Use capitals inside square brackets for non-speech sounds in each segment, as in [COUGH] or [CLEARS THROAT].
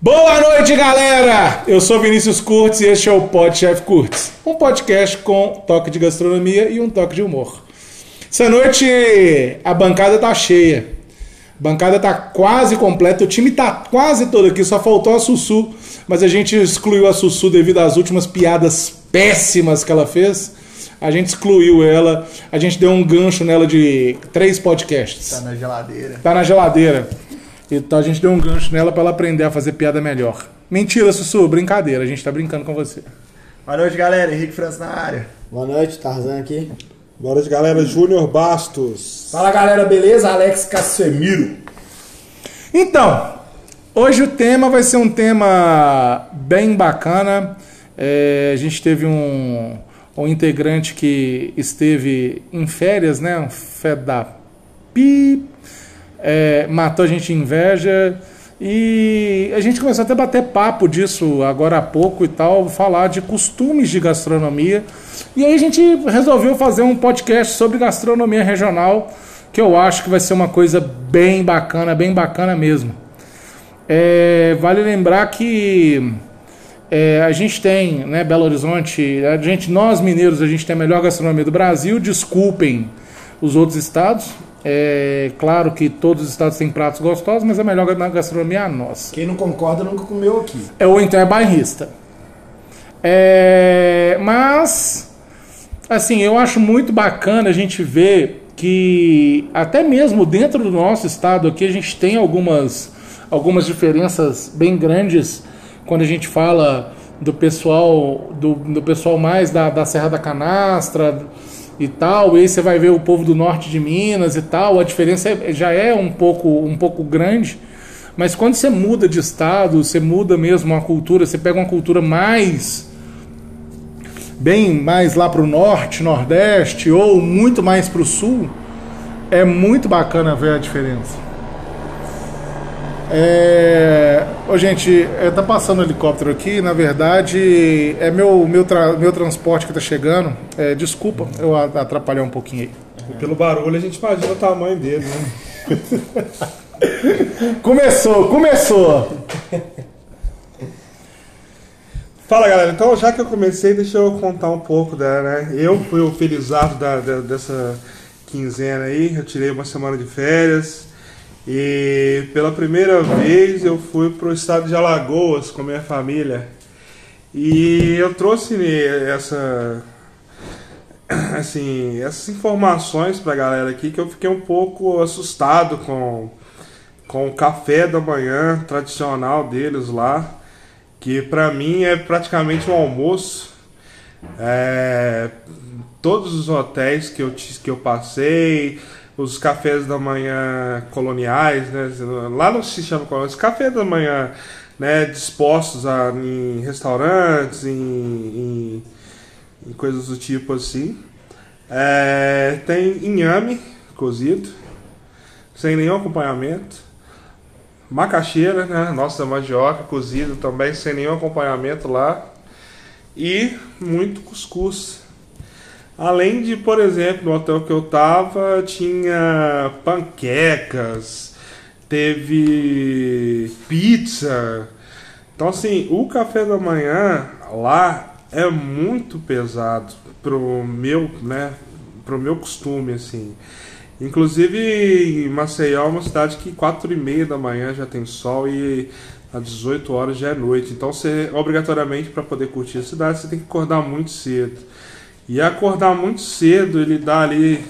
Boa noite, galera! Eu sou Vinícius Curtis e este é o Pod Chef Curtis, um podcast com toque de gastronomia e um toque de humor. Essa noite a bancada tá cheia. A bancada tá quase completa, o time tá quase todo aqui, só faltou a Sussu, mas a gente excluiu a Sussu devido às últimas piadas péssimas que ela fez. A gente excluiu ela, a gente deu um gancho nela de três podcasts. Tá na geladeira. Tá na geladeira. Então a gente deu um gancho nela pra ela aprender a fazer piada melhor. Mentira, Sussu, brincadeira, a gente tá brincando com você. Boa noite, galera. Henrique França na área. Boa noite, Tarzan aqui. Boa noite, galera. Júnior Bastos. Fala galera, beleza? Alex Casemiro. Então, hoje o tema vai ser um tema bem bacana. É, a gente teve um, um integrante que esteve em férias, né? Um fé da pi, é, matou a gente inveja. E a gente começou até a bater papo disso agora há pouco e tal, falar de costumes de gastronomia. E aí a gente resolveu fazer um podcast sobre gastronomia regional, que eu acho que vai ser uma coisa bem bacana, bem bacana mesmo. É, vale lembrar que é, a gente tem, né, Belo Horizonte, a gente, nós mineiros, a gente tem a melhor gastronomia do Brasil. Desculpem os outros estados. É claro que todos os estados têm pratos gostosos, mas a melhor gastronomia é a nossa. Quem não concorda nunca comeu aqui. É, ou então é bairrista. É, mas, assim, eu acho muito bacana a gente ver que até mesmo dentro do nosso estado aqui a gente tem algumas, algumas diferenças bem grandes quando a gente fala do pessoal do, do pessoal mais da, da Serra da Canastra e tal, e aí você vai ver o povo do norte de Minas e tal, a diferença é- já é um pouco, um pouco grande, mas quando você muda de estado, você muda mesmo a cultura, você pega uma cultura mais bem mais lá para o norte, nordeste ou muito mais para o sul, é muito bacana ver a diferença. É... Ô, gente, é, tá passando um helicóptero aqui, na verdade é meu, meu, tra- meu transporte que tá chegando. É, desculpa eu atrapalhar um pouquinho aí. Pelo barulho a gente imagina o tamanho dele, né? [LAUGHS] Começou, começou! Fala galera, então já que eu comecei, deixa eu contar um pouco da, né? Eu fui o felizardo da, da- dessa quinzena aí, eu tirei uma semana de férias e pela primeira vez eu fui pro estado de Alagoas com a minha família e eu trouxe essa assim, essas informações pra galera aqui que eu fiquei um pouco assustado com, com o café da manhã tradicional deles lá, que pra mim é praticamente um almoço. É, todos os hotéis que eu, que eu passei, os cafés da manhã coloniais, né? Lá não se chama coloniais, café da manhã, né? Dispostos a, em restaurantes, em, em e coisas do tipo assim. É, tem inhame cozido, sem nenhum acompanhamento. Macaxeira, né? Nossa mandioca cozido também, sem nenhum acompanhamento lá. E muito cuscuz. Além de, por exemplo, no hotel que eu tava, tinha panquecas, teve pizza. Então, assim, o café da manhã lá é muito pesado pro meu, né, pro meu costume, assim. Inclusive, Maceió é uma cidade que 4 e meia da manhã já tem sol e às 18 horas já é noite. Então, você, obrigatoriamente, para poder curtir a cidade, você tem que acordar muito cedo. E acordar muito cedo, ele dá ali,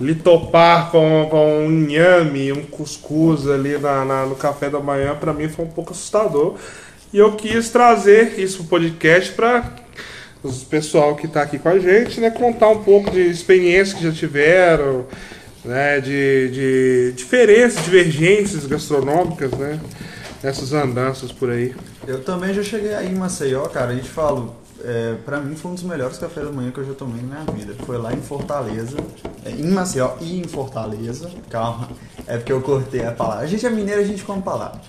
lhe topar com, com um inhame, um cuscuz ali na, na- no café da manhã, para mim foi um pouco assustador. E eu quis trazer isso pro podcast para o pessoal que está aqui com a gente, né, contar um pouco de experiências que já tiveram, né, de, de diferenças, divergências gastronômicas, né, nessas andanças por aí. Eu também já cheguei aí em Maceió, cara. A gente fala, é, pra mim foi um dos melhores cafés da manhã que eu já tomei na minha vida. Foi lá em Fortaleza, é, em Maceió e em Fortaleza. Calma, é porque eu cortei a palavra. A gente é mineiro, a gente come palavra.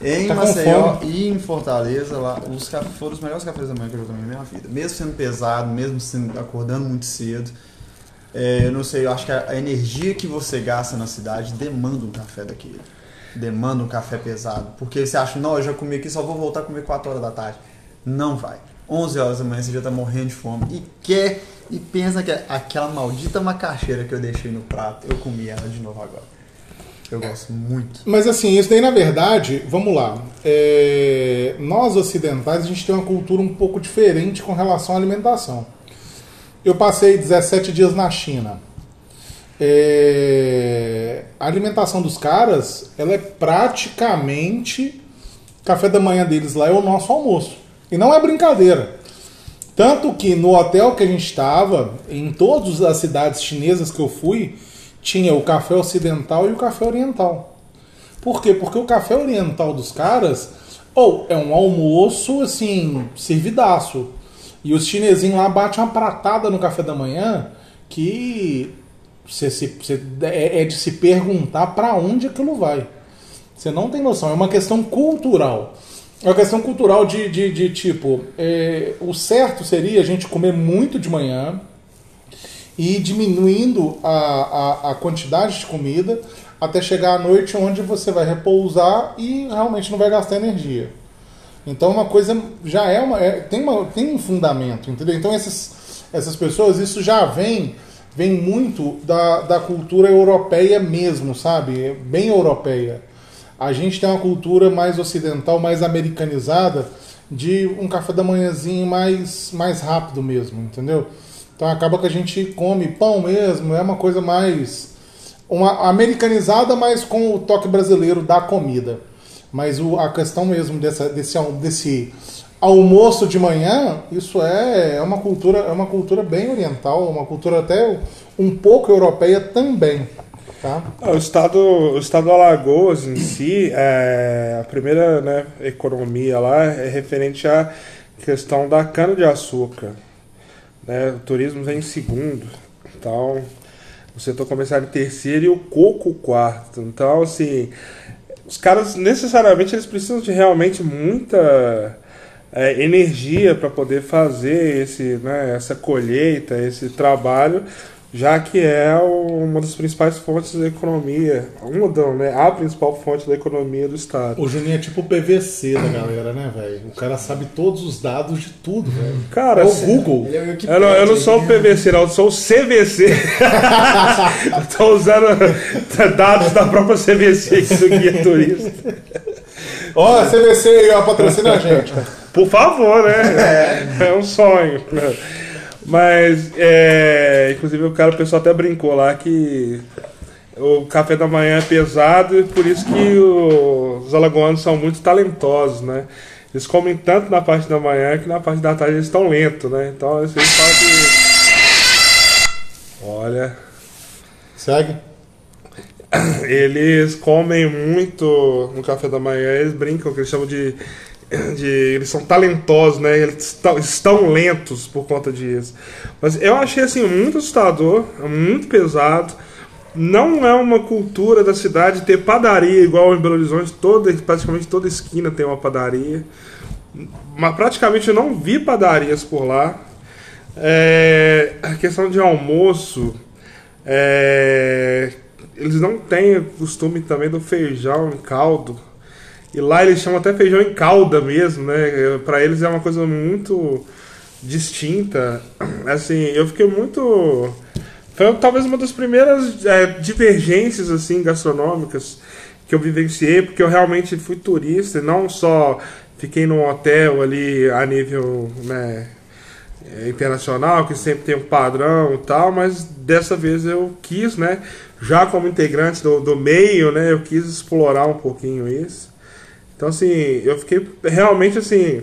Em Tá Maceió e em Fortaleza, lá, os cafés foram os melhores cafés da manhã que eu já tomei na minha vida. Mesmo sendo pesado, mesmo sendo, acordando muito cedo. É, eu não sei, eu acho que a, a energia que você gasta na cidade demanda um café daquele. demanda um café pesado. Porque você acha, não, eu já comi aqui, só vou voltar a comer 4 horas da tarde. Não vai. 11 horas da manhã você já tá morrendo de fome e quer e pensa que é aquela maldita macaxeira que eu deixei no prato, eu comi ela de novo agora. Eu gosto muito. Mas assim, isso daí na verdade, vamos lá. É, Nós ocidentais, a gente tem uma cultura um pouco diferente com relação à alimentação. Eu passei 17 dias na China. É, A alimentação dos caras, ela é praticamente café da manhã deles lá é o nosso almoço. E não é brincadeira. Tanto que no hotel que a gente estava, em todas as cidades chinesas que eu fui, tinha o café ocidental e o café oriental. Por quê? Porque o café oriental dos caras, ou é um almoço assim, servidaço. E os chinesinhos lá batem uma pratada no café da manhã que você- é, é de se perguntar para onde aquilo vai. Você não tem noção, é uma questão cultural. É uma questão cultural de, de, de tipo, é, o certo seria a gente comer muito de manhã e ir diminuindo a, a, a quantidade de comida até chegar à noite onde você vai repousar e realmente não vai gastar energia. Então uma coisa já é uma. é- tem, uma tem um fundamento, entendeu? Então essas, essas pessoas, isso já vem, vem muito da, da cultura europeia mesmo, sabe? Bem europeia. A gente tem uma cultura mais ocidental, mais americanizada, de um café da manhãzinho mais, mais rápido mesmo, entendeu? Então acaba que a gente come pão mesmo, é uma coisa mais. Uma americanizada, mas com o toque brasileiro da comida. Mas o, a questão mesmo dessa, desse, desse almoço de manhã, isso é, é uma cultura, é uma cultura bem oriental, uma cultura até um pouco europeia também. Tá? Ah, O estado, o estado do Alagoas em si, é, a primeira né, economia lá é referente à questão da cana-de-açúcar. Né? O turismo vem em segundo. Então, o setor comercial em terceiro e o coco quarto. Então, assim, os caras necessariamente eles precisam de realmente muita é, energia para poder fazer esse, né, essa colheita, esse trabalho, já que é uma das principais fontes da economia, uma não, né, a principal fonte da economia do estado. O Juninho é tipo o PVC da galera, né, velho? O cara sabe todos os dados de tudo, velho. Cara, é o Google. Ele é o Eu não, eu não sou o PVC, não, eu sou o CVC. [LAUGHS] eu tô usando dados da própria CVC aqui do Guia Turista. Ó, a CVC aí, ó, patrocina a gente. Por favor, né? É, um sonho. Mas, é, inclusive, o cara, o pessoal até brincou lá que o café da manhã é pesado e por isso que os alagoanos são muito talentosos, né? Eles comem tanto na parte da manhã que na parte da tarde eles estão lentos, né? Então, eles falam que... Olha... Segue. Eles comem muito no café da manhã, eles brincam que eles chamam de. [COUGHS] de eles são talentosos, né? Eles estão, lentos por conta disso. Mas eu achei assim muito assustador, muito pesado. Não é uma cultura da cidade ter padaria igual em Belo Horizonte, toda, praticamente toda esquina tem uma padaria. Mas praticamente eu não vi padarias por lá. É, a questão de almoço, é, eles não têm o costume também do feijão em caldo. E lá eles chamam até feijão em calda mesmo, né? Para eles é uma coisa muito distinta. [CLEARS THROAT] Assim, eu fiquei muito. Foi talvez uma das primeiras é, divergências assim gastronômicas que eu vivenciei, porque eu realmente fui turista, e não só fiquei num hotel ali a nível né, internacional, que sempre tem um padrão e tal, mas dessa vez eu quis, né, já como integrante do, do meio, né, eu quis explorar um pouquinho isso. Então, assim, eu fiquei realmente assim.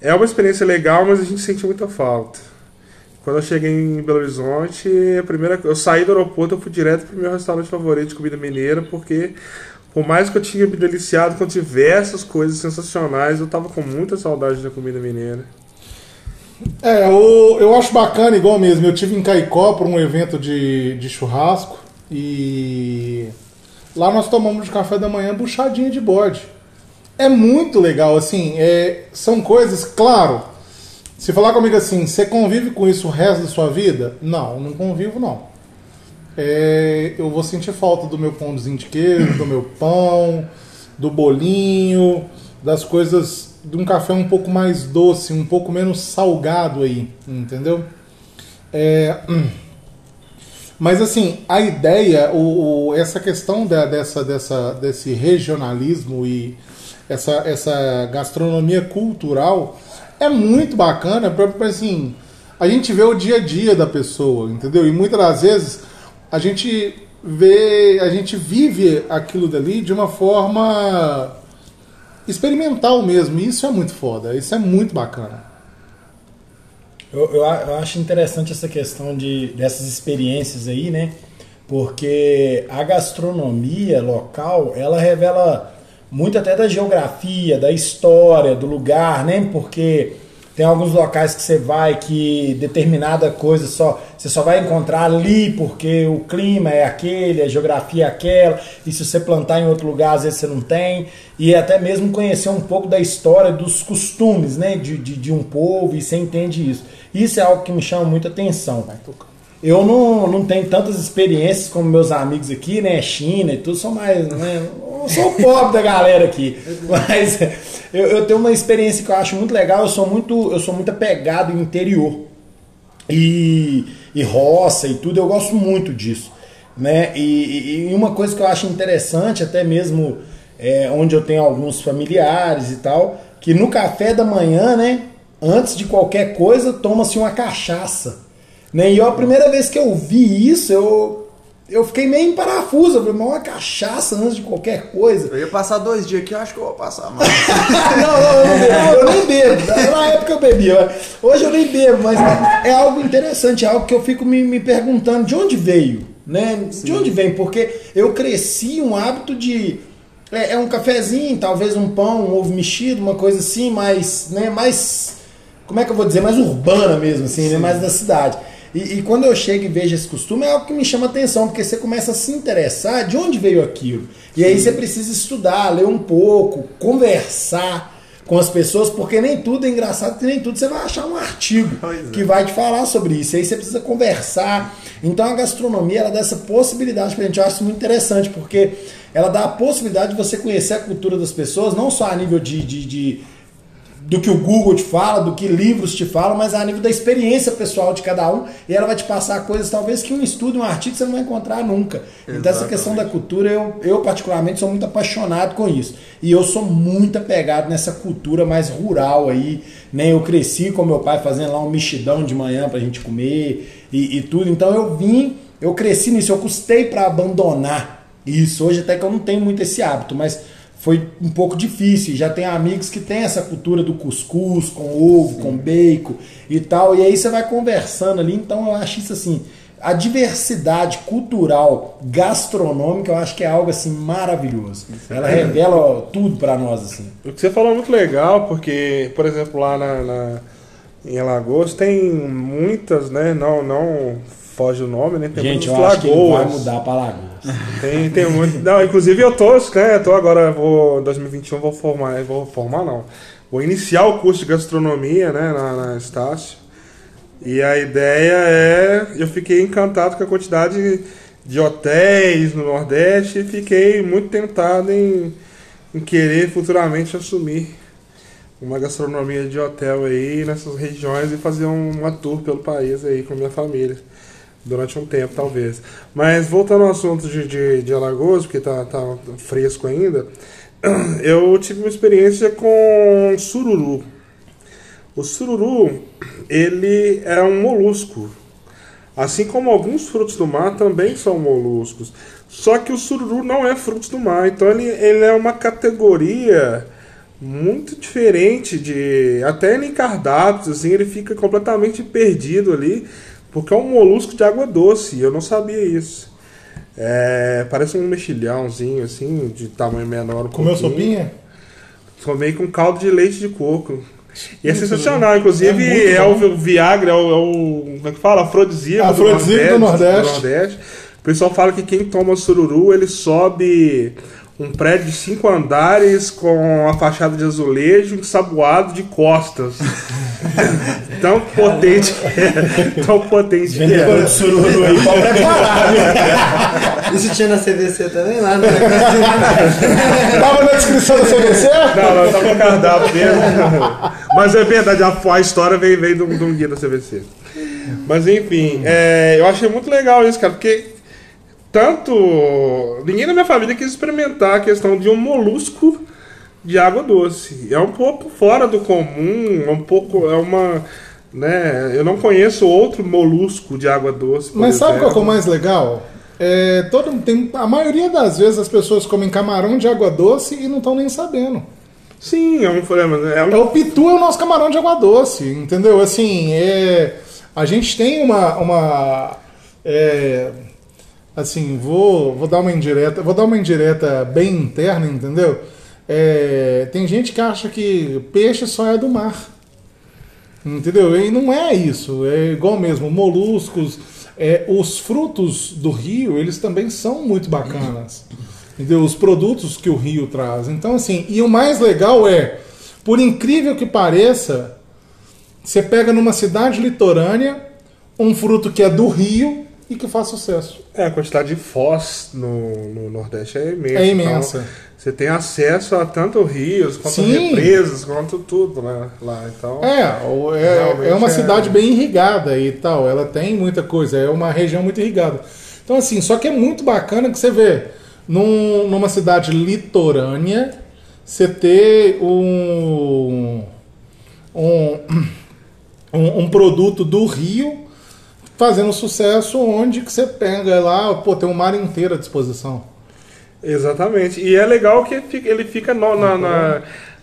É uma experiência legal, mas a gente sente muita falta. Quando eu cheguei em Belo Horizonte, a primeira, eu saí do aeroporto, eu fui direto pro meu restaurante favorito de comida mineira, porque por mais que eu tinha me deliciado com diversas coisas sensacionais, eu tava com muita saudade da comida mineira. É, eu, eu acho bacana igual mesmo. Eu tive em Caicó para um evento de, de churrasco e lá nós tomamos de café da manhã buchadinha de bode. É muito legal, assim, é, são coisas, claro. Se falar comigo assim, você convive com isso o resto da sua vida? Não, não convivo não. é, eu vou sentir falta do meu pãozinho de queijo, do meu pão, do bolinho, das coisas de um café um pouco mais doce, um pouco menos salgado aí, entendeu? É, hum. mas assim, a ideia, o, o- essa questão da- dessa, dessa, desse regionalismo e essa, essa gastronomia cultural é muito bacana pra, assim, a gente vê o dia a dia da pessoa, entendeu? E muitas das vezes a gente vê, a gente vive aquilo dali de uma forma experimental mesmo. E isso é muito foda, isso é muito bacana. Eu, eu, eu acho interessante essa questão de, dessas experiências aí, né? Porque a gastronomia local, ela revela muito até da geografia, da história, do lugar, né? Porque tem alguns locais que você vai que determinada coisa só você só vai encontrar ali porque o clima é aquele, a geografia é aquela, e se você plantar em outro lugar, às vezes você não tem, e até mesmo conhecer um pouco da história, dos costumes né, de, de, de um povo, e você entende isso. Isso é algo que me chama muita atenção. Eu não, não tenho tantas experiências como meus amigos aqui, né? China e tudo, sou mais. Né, eu sou o pobre da galera aqui. Mas eu, eu tenho uma experiência que eu acho muito legal, eu sou muito, eu sou muito apegado em interior. E, e roça e tudo, eu gosto muito disso. Né? E, e- e uma coisa que eu acho interessante, até mesmo é, onde eu tenho alguns familiares e tal, que no café da manhã, né? Antes de qualquer coisa, toma-se uma cachaça. Né? E eu, a primeira vez que eu vi isso, eu, eu fiquei meio em parafuso. Eu falei, mas uma cachaça antes de qualquer coisa. Eu ia passar dois dias aqui, eu acho que eu vou passar mais. [LAUGHS] não, não, eu não bebo. Eu nem bebo. Na época eu bebia. Hoje eu nem bebo, mas é algo interessante, é algo que eu fico me, me perguntando de onde veio, né? De onde vem? Porque eu cresci um hábito de é, é um cafezinho, talvez um pão, um ovo mexido, uma coisa assim, mais, né, mais como é que eu vou dizer, mais urbana mesmo, assim, né? mais da cidade. E, e quando eu chego e vejo esse costume, é algo que me chama atenção, porque você começa a se interessar de onde veio aquilo. E aí você precisa estudar, ler um pouco, conversar com as pessoas, porque nem tudo é engraçado, que nem tudo você vai achar um artigo Pois é. que vai te falar sobre isso. E aí você precisa conversar. Então a gastronomia ela dá essa possibilidade pra gente. Eu acho isso muito interessante, porque ela dá a possibilidade de você conhecer a cultura das pessoas, não só a nível de- de- de do que o Google te fala, do que livros te falam, mas a nível da experiência pessoal de cada um, e ela vai te passar coisas talvez que um estudo, um artigo você não vai encontrar nunca. Então essa questão da cultura, eu, eu particularmente sou muito apaixonado com isso. E eu sou muito apegado nessa cultura mais rural aí, né? Eu cresci com meu pai fazendo lá um mexidão de manhã pra gente comer e, e tudo. Então eu vim, eu cresci nisso, eu custei para abandonar isso. Hoje até que eu não tenho muito esse hábito, mas foi um pouco difícil. Já tem amigos que têm essa cultura do cuscuz com ovo, com bacon e tal. E aí você vai conversando ali. Então eu acho isso assim. A diversidade cultural gastronômica eu acho que é algo assim maravilhoso. Ela revela tudo pra nós assim. O que você falou é muito legal, porque, por exemplo, lá na, na- em Alagoas tem muitas, né? Não, não foge o nome, né? Tem Gente, eu acho que vai mudar pra Lagoas. [LAUGHS] Tem, tem muito. Não, inclusive eu tô, né? Eu tô agora, vou, em 2021 vou formar, vou formar não. Vou iniciar o curso de gastronomia, né, na, na Estácio. E a ideia é, eu fiquei encantado com a quantidade de hotéis no Nordeste e fiquei muito tentado em, em querer futuramente assumir uma gastronomia de hotel aí nessas regiões e fazer um- uma tour pelo país aí com minha família. Durante um tempo, talvez. Mas voltando ao assunto de, de, de Alagoas, porque tá, tá fresco ainda, [CLEARS THROAT] eu tive uma experiência com sururu. O sururu, ele é um molusco. Assim como alguns frutos do mar também são moluscos. Só que o sururu não é frutos do mar, então ele, ele é uma categoria muito diferente de. Até em cardápios, assim, ele fica completamente perdido ali, porque é um molusco de água doce, eu não sabia isso. É, parece um mexilhãozinho, assim, de tamanho menor. Um Comeu pouquinho. sopinha? Tomei com caldo de leite de coco. E é sensacional, inclusive É muito é, bom. o Viagra, é o, é o- Como é que fala? Afrodisíaco, Afrodisíaco do Nordeste. Nordeste. O pessoal fala que quem toma sururu, ele sobe um prédio de cinco andares com a fachada de azulejo ensaboado de costas. [LAUGHS] tão potente que é. Tão potente que Vendedor é. de sururu aí, pode preparar. Isso tinha na CVC também lá, né? [LAUGHS] Tava na descrição do CVC? Não, não, tá com cardápio mesmo. Mas é verdade, a, a história veio, veio de um de um guia da CVC. Mas enfim, é, eu achei muito legal isso, cara, porque tanto. Ninguém na minha família quis experimentar a questão de um molusco de água doce. É um pouco fora do comum, é um pouco. É uma. Né, eu não conheço outro molusco de água doce. Mas sabe qual é o exemplo. mais legal? É, todo, tem, a maioria das vezes as pessoas comem camarão de água doce e não estão nem sabendo. Sim, é um problema. É É um, o pitu é o nosso camarão de água doce, entendeu? Assim, é, a gente tem uma, uma é, assim, vou, vou dar uma indireta, vou dar uma indireta bem interna, entendeu? É, tem gente que acha que peixe só é do mar, entendeu? E não é isso. É igual mesmo, moluscos, é, os frutos do rio, eles também são muito bacanas. Entendeu? Os produtos que o rio traz. Então, assim, e o mais legal é, por incrível que pareça, você pega numa cidade litorânea um fruto que é do rio e que faz sucesso. é, a quantidade de foz no, no Nordeste é imensa. É imensa. Então, você tem acesso a tanto rios, quanto Sim. represas, quanto tudo né, lá. Então, É, é, é uma é- cidade bem irrigada e tal. Ela tem muita coisa, é uma região muito irrigada. Então, assim, só que é muito bacana que você vê num- numa cidade litorânea você ter um, um, [CLEARS THROAT] um, um produto do rio fazendo sucesso onde que você pega lá, pô, tem um mar inteiro à disposição. Exatamente. E é legal que fica- ele fica no- na, na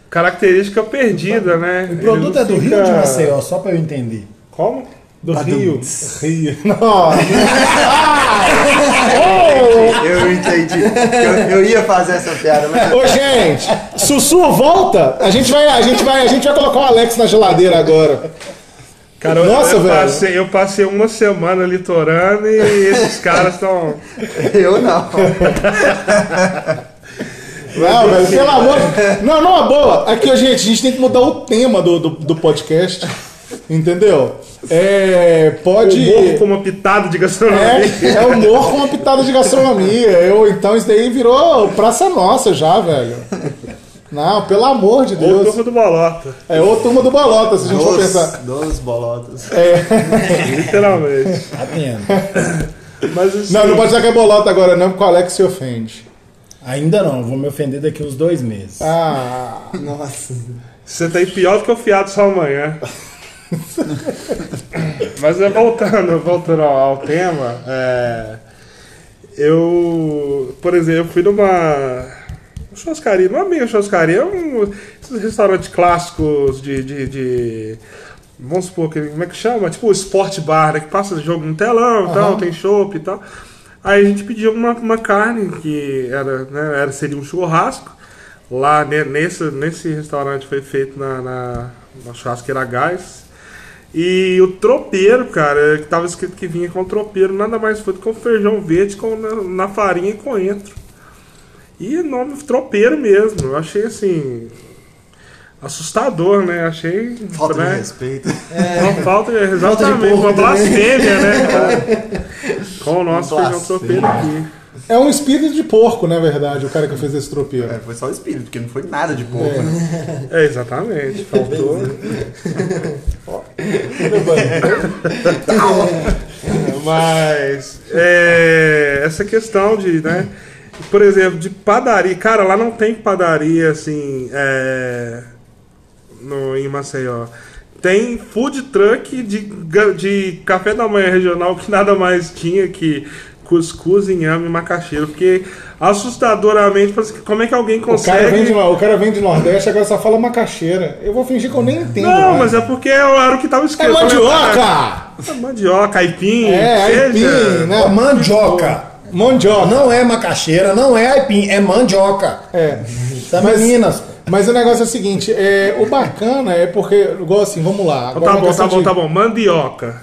característica perdida, né? O produto é do não Rio fica- de Maceió, só pra eu entender. Como? Do Badum. rio. Rio. [LAUGHS] Nossa. Eu entendi. Eu, eu ia fazer essa piada, mas. Ô, gente, Sussu, volta. A gente vai, a gente vai, a gente vai colocar o Alex na geladeira agora. Cara, eu- Nossa, eu, velho. Passei, eu passei uma semana litorando e esses caras estão. [LAUGHS] Eu não. Não, velho, pelo amor de... Não, não, boa. Aqui, gente, a gente tem que mudar o tema do, do, do podcast. Entendeu? É. Pode. Humor com uma pitada de gastronomia. É, é humor com uma pitada de gastronomia. Eu, então isso daí virou praça nossa já, velho. Não, pelo amor de Ou Deus. turma do Bolota. É o turma do Bolota, se a gente for Dos, pensar. dos bolotas. É. [LAUGHS] Literalmente. Tá tendo. [LAUGHS] Mas assim, Não, não pode dizer que é Bolota agora, não, porque o Alex se ofende. Ainda não, vou me ofender daqui uns dois meses. Ah. Nossa. você tá aí pior do que o fiado só amanhã. [LAUGHS] Mas é, voltando, voltando ao, ao tema, é, eu, por exemplo, eu fui numa churrascaria, não é meio churrascaria, é um esses restaurantes clássicos de, de, de- vamos supor, que, como é que chama? Tipo o Sport Bar, né, que passa jogo no telão e tal, tem chopp e tal. Aí a gente pediu uma, uma carne que era, né, era, seria um churrasco. Lá ne- nesse, nesse restaurante foi feito na, na, na churrasqueira gás. E o tropeiro, cara, que tava escrito que vinha com tropeiro, nada mais foi do que um feijão verde com, na, na farinha e coentro. E nome tropeiro mesmo. Eu achei assim. assustador, né? Achei. Falta de né? respeito. Uma falta, Falta de exatamente, porra uma também. blasfêmia, né, [LAUGHS] cara? Com o nosso feijão tropeiro aqui. É um espírito de porco, na verdade, o cara que fez esse tropeiro. É, foi só o espírito, porque não foi nada de pouco. né? [LAUGHS] É, exatamente. Faltou. [LAUGHS] Mas é, essa questão de, né? Por exemplo, de padaria. Cara, lá não tem padaria assim. É, no, em Maceió. Tem food truck de, de café da manhã regional que nada mais tinha que cuscuz, inhame e macaxeira. Porque assustadoramente, como é que alguém O cara, consegue. vem de, o cara vem de Nordeste, agora só fala macaxeira. Eu vou fingir que eu nem entendo. Não, mais. mas é porque era o que tava É escrito. mandioca! É mandioca, aipim. É, aipim, né? Mandioca. Mandioca. Não é macaxeira, não é aipim, é mandioca. É. Tá Mas- meninas. Mas o negócio é o seguinte, é, o bacana é porque, igual assim, vamos lá. Tá bom, tá bom, tá bom. Mandioca.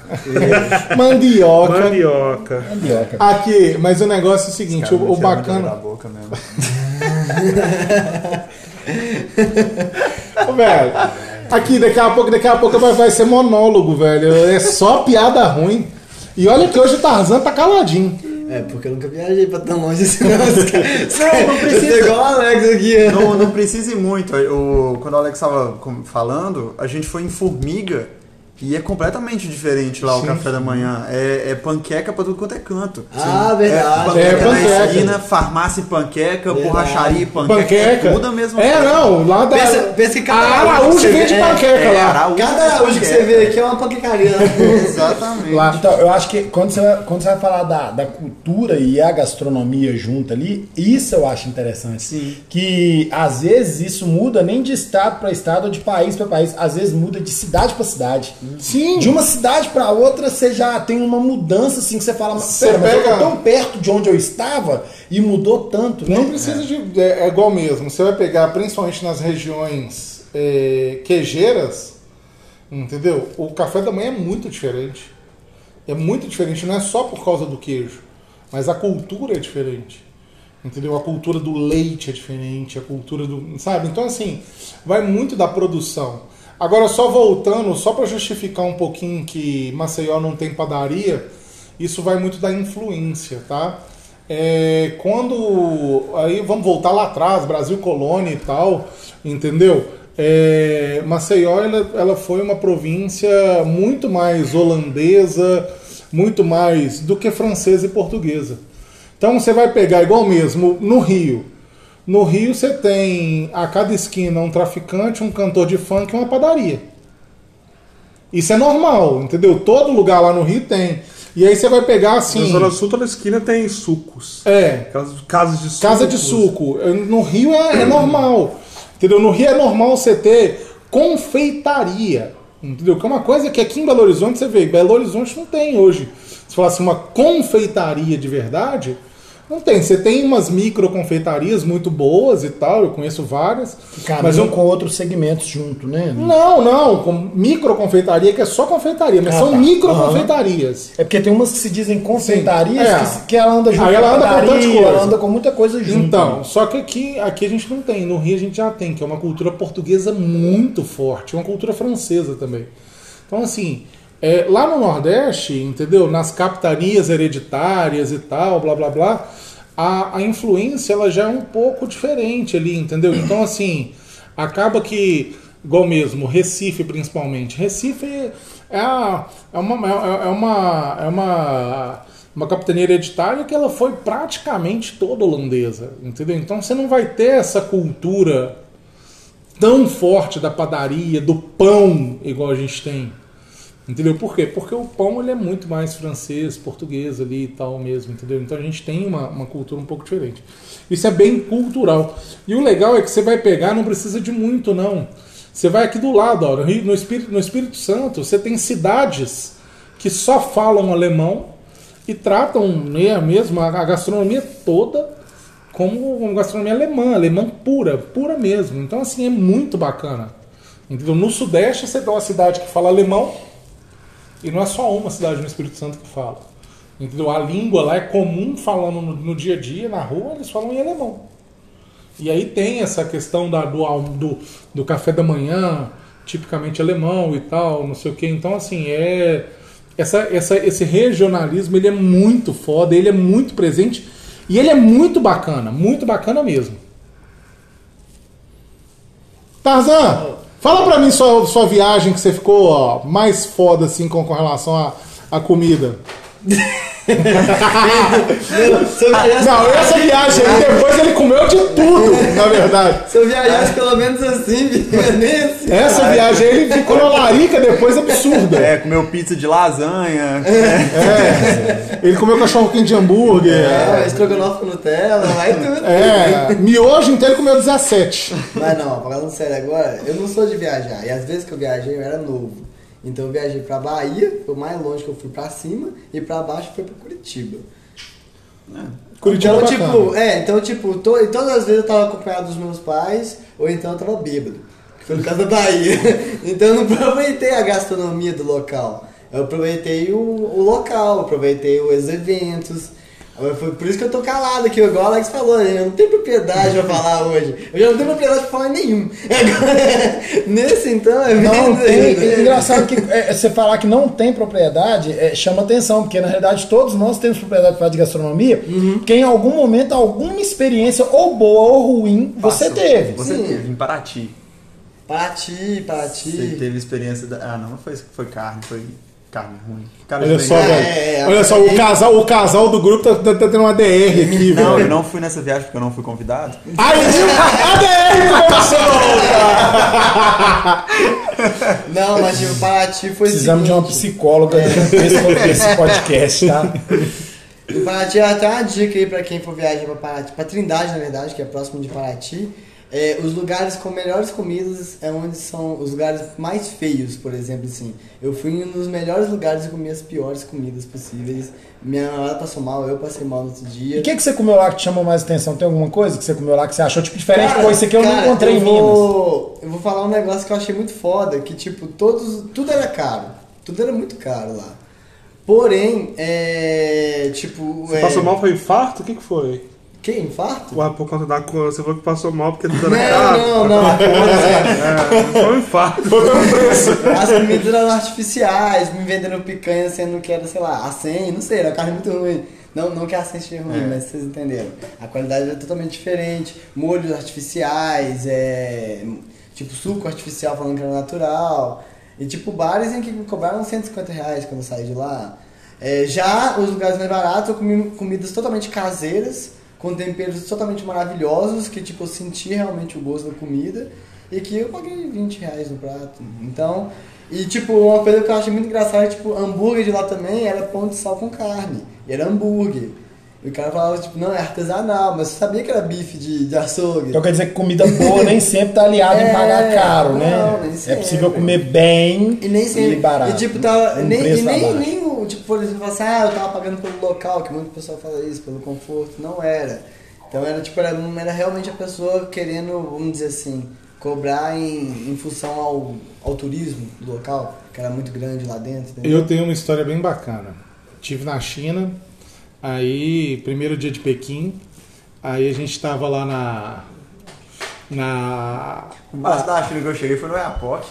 [LAUGHS] Mandioca. Mandioca. Mandioca. Aqui, mas o negócio é o seguinte, o, o bacana. boca mesmo. [LAUGHS] Ô, velho, aqui daqui a pouco, daqui a pouco vai, vai ser monólogo, velho. É só piada ruim. E olha que hoje o Tarzan tá caladinho. É, porque eu nunca viajei pra tão longe assim. Não, [LAUGHS] não, não precisa. Igual o Alex aqui. Não, não precisa ir muito. O, quando o Alex estava com- falando, a gente foi em Formiga e é completamente diferente lá o café da manhã. É, é panqueca pra tudo quanto é canto. Ah, É verdade. panqueca É, na panqueca. esquina, farmácia e panqueca, Verdade. borracharia e panqueca. Panqueca. É tudo a mesma É, coisa. não, lá da. Pensa- pensa que cada a Araújo vende vê- panqueca É, lá. Araújo Cada é Araújo que você vê aqui é uma panquecaria. [LAUGHS] Exatamente. Lá. Então, eu acho que quando você, vai, quando você vai falar da, da cultura e a gastronomia junto ali, isso eu acho interessante. Sim. Que às vezes isso muda nem de estado para estado ou de país para país, às vezes muda de cidade para cidade. Sim. De uma cidade para outra você já tem uma mudança assim que você fala, Você pera, mas eu pega- tô tão perto de onde eu estava e mudou tanto, né? Não precisa de. É, é igual mesmo. Você vai pegar, principalmente nas regiões é, queijeiras, entendeu? O café da manhã é muito diferente. É muito diferente, não é só por causa do queijo, mas a cultura é diferente. Entendeu? A cultura do leite é diferente, a cultura do. Sabe? Então, assim, vai muito da produção. Agora, só voltando, só para justificar um pouquinho que Maceió não tem padaria, isso vai muito da influência, tá? É, quando. Aí vamos voltar lá atrás, Brasil colônia e tal, entendeu? É, Maceió ela, ela foi uma província muito mais holandesa, muito mais do que francesa e portuguesa. Então você vai pegar igual mesmo no Rio. No Rio você tem a cada esquina um traficante, um cantor de funk e uma padaria. Isso é normal, entendeu? Todo lugar lá no Rio tem. E aí você vai pegar Na assim. Zona Sul, toda esquina tem sucos. É, casas de suco. Casa de suco. No Rio é, é normal. Entendeu? No Rio é normal você ter confeitaria. Entendeu? Que é uma coisa que aqui em Belo Horizonte você vê. Belo Horizonte não tem hoje. Se falar assim, uma confeitaria de verdade, não tem. Você tem umas micro confeitarias muito boas e tal. Eu conheço várias. Caminham mas eu, com outros segmentos junto, né? não, não. Com micro confeitaria, que é só confeitaria. Mas Ah, são tá. micro Aham. confeitarias. É porque tem umas que se dizem confeitarias é. que, que ela anda junto Aí ela anda com tanta coisa. ela anda com muita coisa junto. Então, só que aqui, aqui a gente não tem. No Rio a gente já tem, que é uma cultura portuguesa muito forte, uma cultura francesa também. Então, assim, é, lá no Nordeste, entendeu? Nas capitanias hereditárias e tal, blá blá blá, a, a influência ela já é um pouco diferente ali, entendeu? Então, assim, acaba que, igual mesmo, Recife principalmente. Recife é, a- é uma. É, é uma, é uma uma capitania hereditária que ela foi praticamente toda holandesa, entendeu? Então você não vai ter essa cultura tão forte da padaria, do pão, igual a gente tem. Entendeu? Por quê? Porque o pão ele é muito mais francês, português ali e tal mesmo, entendeu? Então a gente tem uma, uma cultura um pouco diferente. Isso é bem cultural. E o legal é que você vai pegar, não precisa de muito, não. Você vai aqui do lado, ó, no, Espírito, no Espírito Santo, você tem cidades que só falam alemão e tratam né, mesmo a, a gastronomia toda como uma gastronomia alemã, alemã pura, pura mesmo. Então, assim, é muito bacana. Entendeu? No Sudeste, você tem uma cidade que fala alemão, e não é só uma cidade no Espírito Santo que fala. Entendeu? A língua lá é comum falando no, no dia a dia, na rua, eles falam em alemão. E aí tem essa questão da, do, do, do café da manhã, tipicamente alemão e tal, não sei o que. Então, assim, é. Essa, essa, esse regionalismo ele é muito foda, ele é muito presente e ele é muito bacana, muito bacana mesmo. Tarzan, fala pra mim sua, sua viagem que você ficou ó, mais foda assim com, com relação à à comida. [LAUGHS] Não, essa viagem aí, depois ele comeu de tudo, na verdade. se eu viajasse pelo menos assim, nesse. Essa viagem aí, ele ficou na larica depois absurda. É, comeu pizza de lasanha. É, ele comeu cachorro quente de hambúrguer. É, estrogonofe com Nutella, vai tudo. É, miojo inteiro ele comeu 17. Mas não, falando sério agora, eu não sou de viajar. E às vezes que eu viajei eu era novo. Então eu viajei pra Bahia, foi o mais longe que eu fui pra cima, e pra baixo foi pra Curitiba. Curitiba então, é tipo, bacana. é, então, tipo, to- e todas as vezes eu tava acompanhado dos meus pais, ou então eu tava bêbado. Que foi no caso da Bahia. [LAUGHS] então eu não aproveitei a gastronomia do local. Eu aproveitei o, o local, aproveitei os eventos. Foi por isso que eu tô calado aqui, igual o Alex falou, eu não tenho propriedade pra falar hoje. Eu já não tenho propriedade pra falar nenhum. [LAUGHS] Agora, nesse então é Não tem. ainda. É engraçado que é, você falar que não tem propriedade é, chama atenção, porque na realidade todos nós temos propriedade para falar de gastronomia, porque em algum momento, alguma experiência, ou boa ou ruim, você teve. Você Sim. teve, em Paraty. Paraty, Paraty. Você teve experiência da... Ah, não foi, foi carne, foi carne ruim. Cara, Olha só, É, velho. é, Olha só, o casal, o casal do grupo tá, tá- tá tendo uma DR aqui, Não, eu velho. não fui nessa viagem porque eu não fui convidado. Aí, a DR começou! Não, mas tipo, Paraty foi o Precisamos de uma psicóloga desse, desse podcast, tá? Em Paraty, até uma dica aí pra quem for viajar pra Paraty, pra Trindade, na verdade, que é próximo de Paraty. É, os lugares com melhores comidas é onde são os lugares mais feios, por exemplo, assim. Eu fui em um dos melhores lugares e comi as piores comidas possíveis. Minha namorada passou mal, eu passei mal no outro dia. E o que, que você comeu lá que te chamou mais atenção? Tem alguma coisa que você comeu lá que você achou tipo diferente? Cara, Pô, isso aqui eu não cara, encontrei eu em Minas. vou, Eu vou falar um negócio que eu achei muito foda, que tipo, todos. Tudo era caro. Tudo era muito caro lá. Porém, é. Tipo. Você é, passou mal, foi infarto? O que, que foi? Que? Infarto? Ué, por conta da cor, você falou que passou mal porque tudo Não, era caro. [LAUGHS] não, não. É, foi um infarto. As comidas eram artificiais, me vendendo picanha sendo que era, sei lá, a 100, não sei, era carne muito ruim. Não, não que a 100 seja ruim, É. mas vocês entenderam. A qualidade era totalmente diferente. Molhos artificiais, é, tipo suco artificial falando que era natural. E tipo bares em que me cobraram 150 reais quando eu saí de lá. É, já os lugares mais baratos eu comi comidas totalmente caseiras, com temperos totalmente maravilhosos, que tipo eu senti realmente o gosto da comida. E que eu paguei 20 reais no prato. Então, e tipo, uma coisa que eu achei muito engraçada é tipo, hambúrguer de lá também era pão de sal com carne. E era hambúrguer. E o cara falava, tipo, não, é artesanal, mas você sabia que era bife de, de açougue. Então quer dizer que comida boa nem sempre tá aliada em [LAUGHS] É, pagar caro, né? não, nem é sempre. possível comer bem E nem sempre. barato. E tipo, tava. Um nem, e nem, nem. Tipo, por exemplo, assim, ah, eu tava pagando pelo local, que muito pessoal fala isso, pelo conforto. Não era. Então era tipo, era, era realmente a pessoa querendo, vamos dizer assim, cobrar em, em função ao, ao turismo do local, que era muito grande lá dentro. entendeu? Eu tenho uma história bem bacana. Tive na China, aí, primeiro dia de Pequim, aí a gente tava lá na. Na. O máximo da China que eu cheguei foi no airport.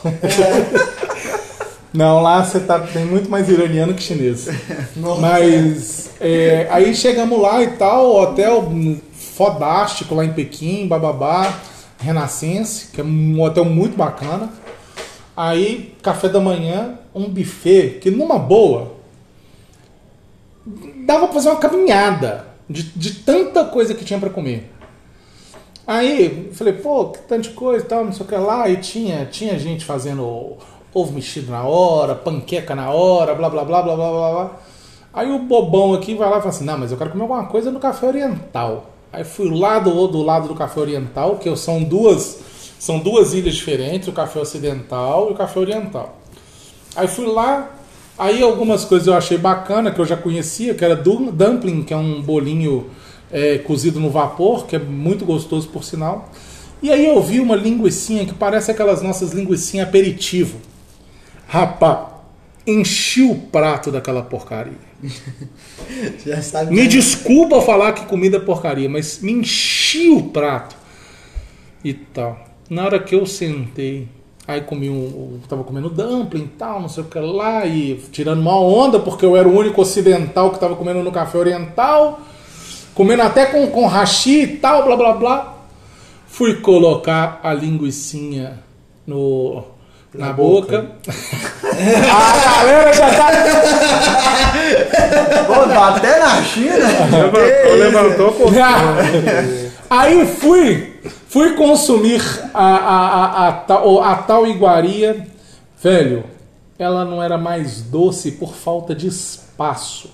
Não, lá você tá, tem muito mais iraniano que chinês. [LAUGHS] Nossa. Mas é, aí chegamos lá e tal, hotel fodástico lá em Pequim, bababá, Renascense, que é um hotel muito bacana. Aí, café da manhã, um buffet que numa boa dava pra fazer uma caminhada de, de tanta coisa que tinha pra comer. Aí, falei, pô, que tanto de coisa e tal, não sei o que lá. E tinha, tinha gente fazendo ovo mexido na hora, panqueca na hora, blá, blá, blá, blá, blá, blá, blá. Aí o bobão aqui vai lá e fala assim, não, mas eu quero comer alguma coisa no café oriental. Aí fui lá do, do lado do café oriental, que são duas, são duas ilhas diferentes, o café ocidental e o café oriental. Aí fui lá, aí algumas coisas eu achei bacana, que eu já conhecia, que era dum- dumpling, que é um bolinho é, cozido no vapor, que é muito gostoso por sinal. E aí eu vi uma linguiçinha que parece aquelas nossas linguiçinhas aperitivo. Rapá, enchi o prato daquela porcaria. [LAUGHS] Me que- desculpa falar que comida é porcaria, mas me enchi o prato. E tal. Na hora que eu sentei, aí comi um. Tava comendo dumpling e tal, não sei o que lá, e tirando uma onda, porque eu era o único ocidental que tava comendo no café oriental, comendo até com, com hashi e tal, blá blá blá. Fui colocar a linguiçinha no. Na, boca. [LAUGHS] a galera já tá. Pô, tá até na China? Levantou, levantou por Aí fui, fui consumir a, a, a, a, tal- a tal iguaria. Velho, ela não era mais doce por falta de espaço.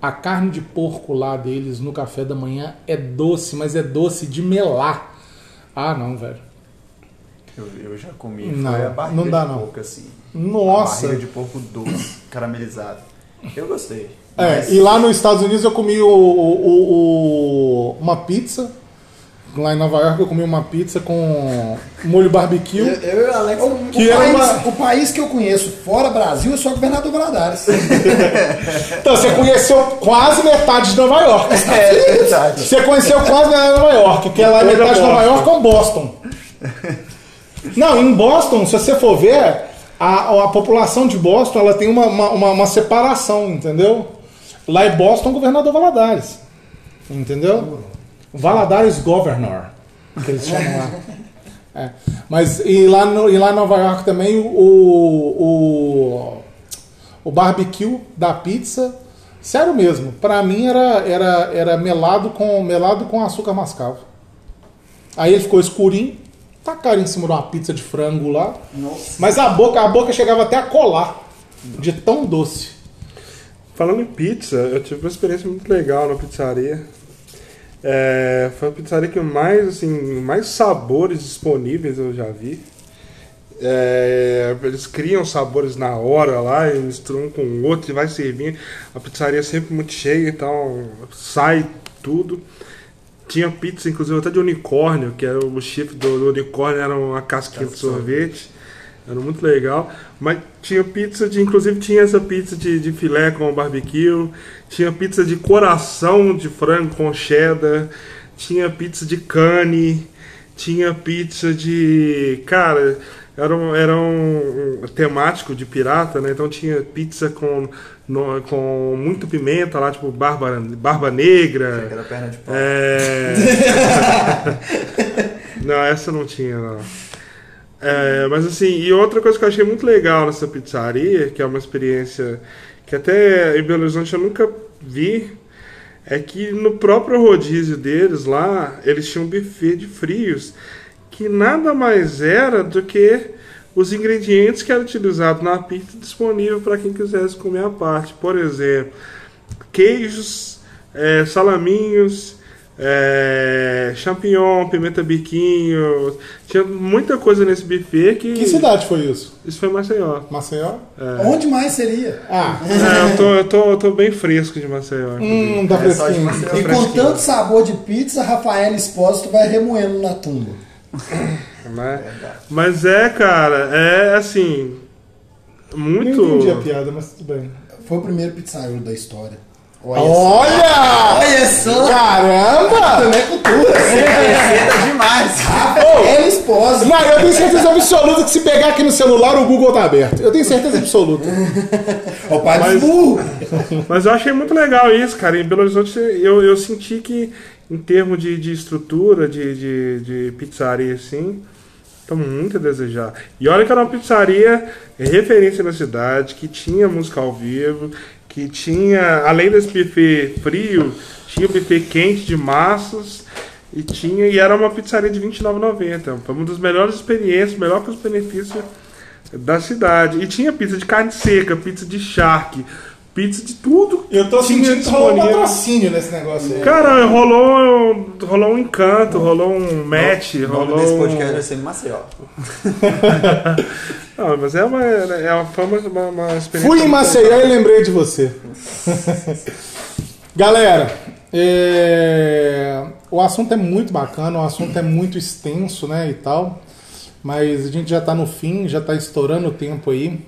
A carne de porco lá deles no café da manhã é doce, mas é doce de melar. Ah, não, velho. Eu, eu já comi, Não, foi a barriga não dá, de não. porco, assim. Nossa. Barriga de porco doce, caramelizado. Eu gostei. É, Mas- e lá nos Estados Unidos eu comi o, o- o- o- uma pizza lá em Nova York eu comi uma pizza com molho barbecue. Eu, eu e o Alex muito Que o, era país, uma- o país que eu conheço fora Brasil é só governador Valadares. [LAUGHS] Então, você conheceu quase metade de Nova York. É verdade. Você conheceu quase metade de Nova York, que é lá metade de Nova. York com Boston. [LAUGHS] Não, em Boston, se você for ver, a, a população de Boston ela tem uma, uma, uma- separação, entendeu? Lá em Boston, governador Valadares. Entendeu? Valadares Governor, que eles chamam lá. [LAUGHS] É. Mas e lá, no, e lá em Nova York também o, o, o barbecue da pizza, sério mesmo, pra mim era, era, era melado, com, melado com açúcar mascavo. Aí ele ficou escurinho, tacaram em cima de uma pizza de frango lá, Nossa. mas a boca, a boca chegava até a colar, de tão doce. Falando em pizza, eu tive uma experiência muito legal na pizzaria. É, foi a pizzaria que mais, assim, mais sabores disponíveis eu já vi. É, eles criam sabores na hora lá, e misturam um com o outro e vai servindo. A pizzaria é sempre muito cheia, então sai tudo. Tinha pizza, inclusive até de unicórnio, que era o chifre do, do unicórnio, era uma casquinha de sorvete. Era muito legal. Mas tinha pizza de. Inclusive tinha essa pizza de, de filé com barbecue. Tinha pizza de coração de frango com cheddar. Tinha pizza de cane. Tinha pizza de. Cara, era um, era um, um temático de pirata, né? Então tinha pizza com, no- com muito pimenta lá, tipo barba, barba negra. Aquela perna de pau. É... [LAUGHS] não, essa não tinha, não. É, mas assim, e outra coisa que eu achei muito legal nessa pizzaria, que é uma experiência que até em Belo Horizonte eu nunca vi, é que no próprio rodízio deles lá, eles tinham um buffet de frios, que nada mais era do que os ingredientes que eram utilizados na pizza disponível para quem quisesse comer à parte. Por exemplo, queijos, é, salaminhos, é, champignon, pimenta biquinho. Tinha muita coisa nesse buffet que. Que cidade foi isso? Isso foi Maceió. Maceió? Onde mais seria? Ah, É, eu, tô, eu, tô, eu tô bem fresco de Maceió. hum, tá É fresquinho. Maceió. E com tanto sabor de pizza, Rafael Espósito vai remoendo na tumba. [COUGHS] né? Mas é, cara, é assim. Não Muito. entendi a piada, mas tudo bem. Foi o primeiro pizzaiolo da história. Olha Olha! Olha só! Caramba! Também é cultura. Receita demais. Rafael Espósito. Não, eu tenho certeza absoluta que se pegar aqui no celular, o Google tá aberto. Eu tenho certeza absoluta. [LAUGHS] É o pai Mas- dos burros. Mas eu achei muito legal isso, cara. Em Belo Horizonte eu, eu senti que, em termos de, de estrutura, de, de, de pizzaria, assim, estão muito a desejar. E olha que era uma pizzaria referência na cidade, que tinha música ao vivo, que tinha, além desse buffet frio, tinha buffet quente de massas. E tinha e era uma pizzaria de R$ 29,90. Foi uma das melhores experiências, melhor que os benefícios da cidade. E tinha pizza de carne seca, pizza de charque, pizza de tudo. Eu tô sentindo que rolou um patrocínio nesse negócio aí. Cara, rolou, rolou um encanto, rolou um match, O nome rolou. desse um- podcast vai ser Maceió. Não, [LAUGHS] mas é uma, é uma, foi uma, uma, experiência. Fui em Maceió e lembrei de você. [LAUGHS] Galera, é, o assunto é muito bacana, o assunto é muito extenso, né, e tal. Mas a gente já está no fim, já está estourando o tempo aí.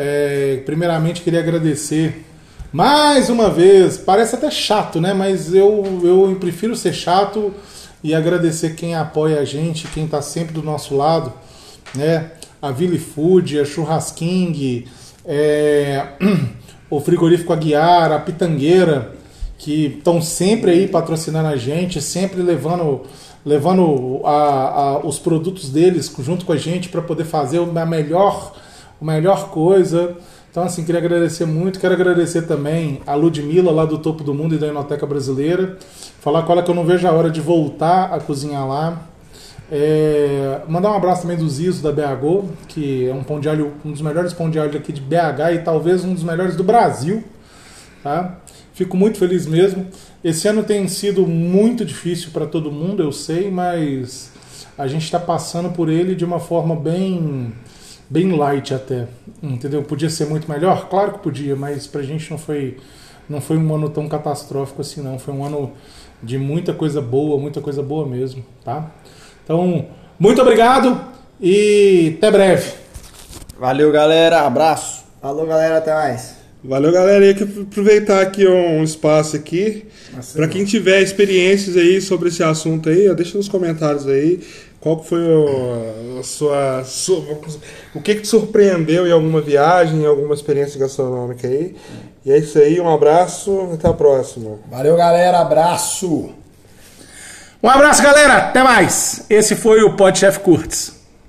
É, primeiramente, queria agradecer mais uma vez. Parece até chato, né? Mas eu, eu prefiro ser chato e agradecer quem apoia a gente, quem está sempre do nosso lado, né? A Vili Food, a Churrasking, é, [CLEARS THROAT] o Frigorífico Aguiar, a Pitangueira, que estão sempre aí patrocinando a gente, sempre levando, levando a- a- os produtos deles junto com a gente para poder fazer a melhor, a melhor coisa. Então, assim, queria agradecer muito. Quero agradecer também a Ludmilla, lá do Topo do Mundo e da Inoteca Brasileira. Falar com ela que eu não vejo a hora de voltar a cozinhar lá. É, mandar um abraço também do Zizo da BH, que é um pão de alho, um dos melhores pão de alho aqui de BH e talvez um dos melhores do Brasil. Tá? Fico muito feliz mesmo. Esse ano tem sido muito difícil para todo mundo, eu sei, mas a gente está passando por ele de uma forma bem, bem light até, entendeu? Podia ser muito melhor, claro que podia, mas para a gente não foi, não foi um ano tão catastrófico assim, não. Foi um ano de muita coisa boa, muita coisa boa mesmo, tá? Então, muito obrigado e até breve. Valeu, galera. Abraço. Falou, galera, até mais. Valeu, galera. Eu queria aproveitar aqui um espaço aqui. Para quem tiver experiências aí sobre esse assunto aí, deixa nos comentários aí qual que foi o, a sua, su- o que que te surpreendeu em alguma viagem, em alguma experiência gastronômica aí. E é isso aí, um abraço, até a próxima. Valeu, galera. Abraço. Um abraço, galera. Até mais. Esse foi o Pod Chef Curtis.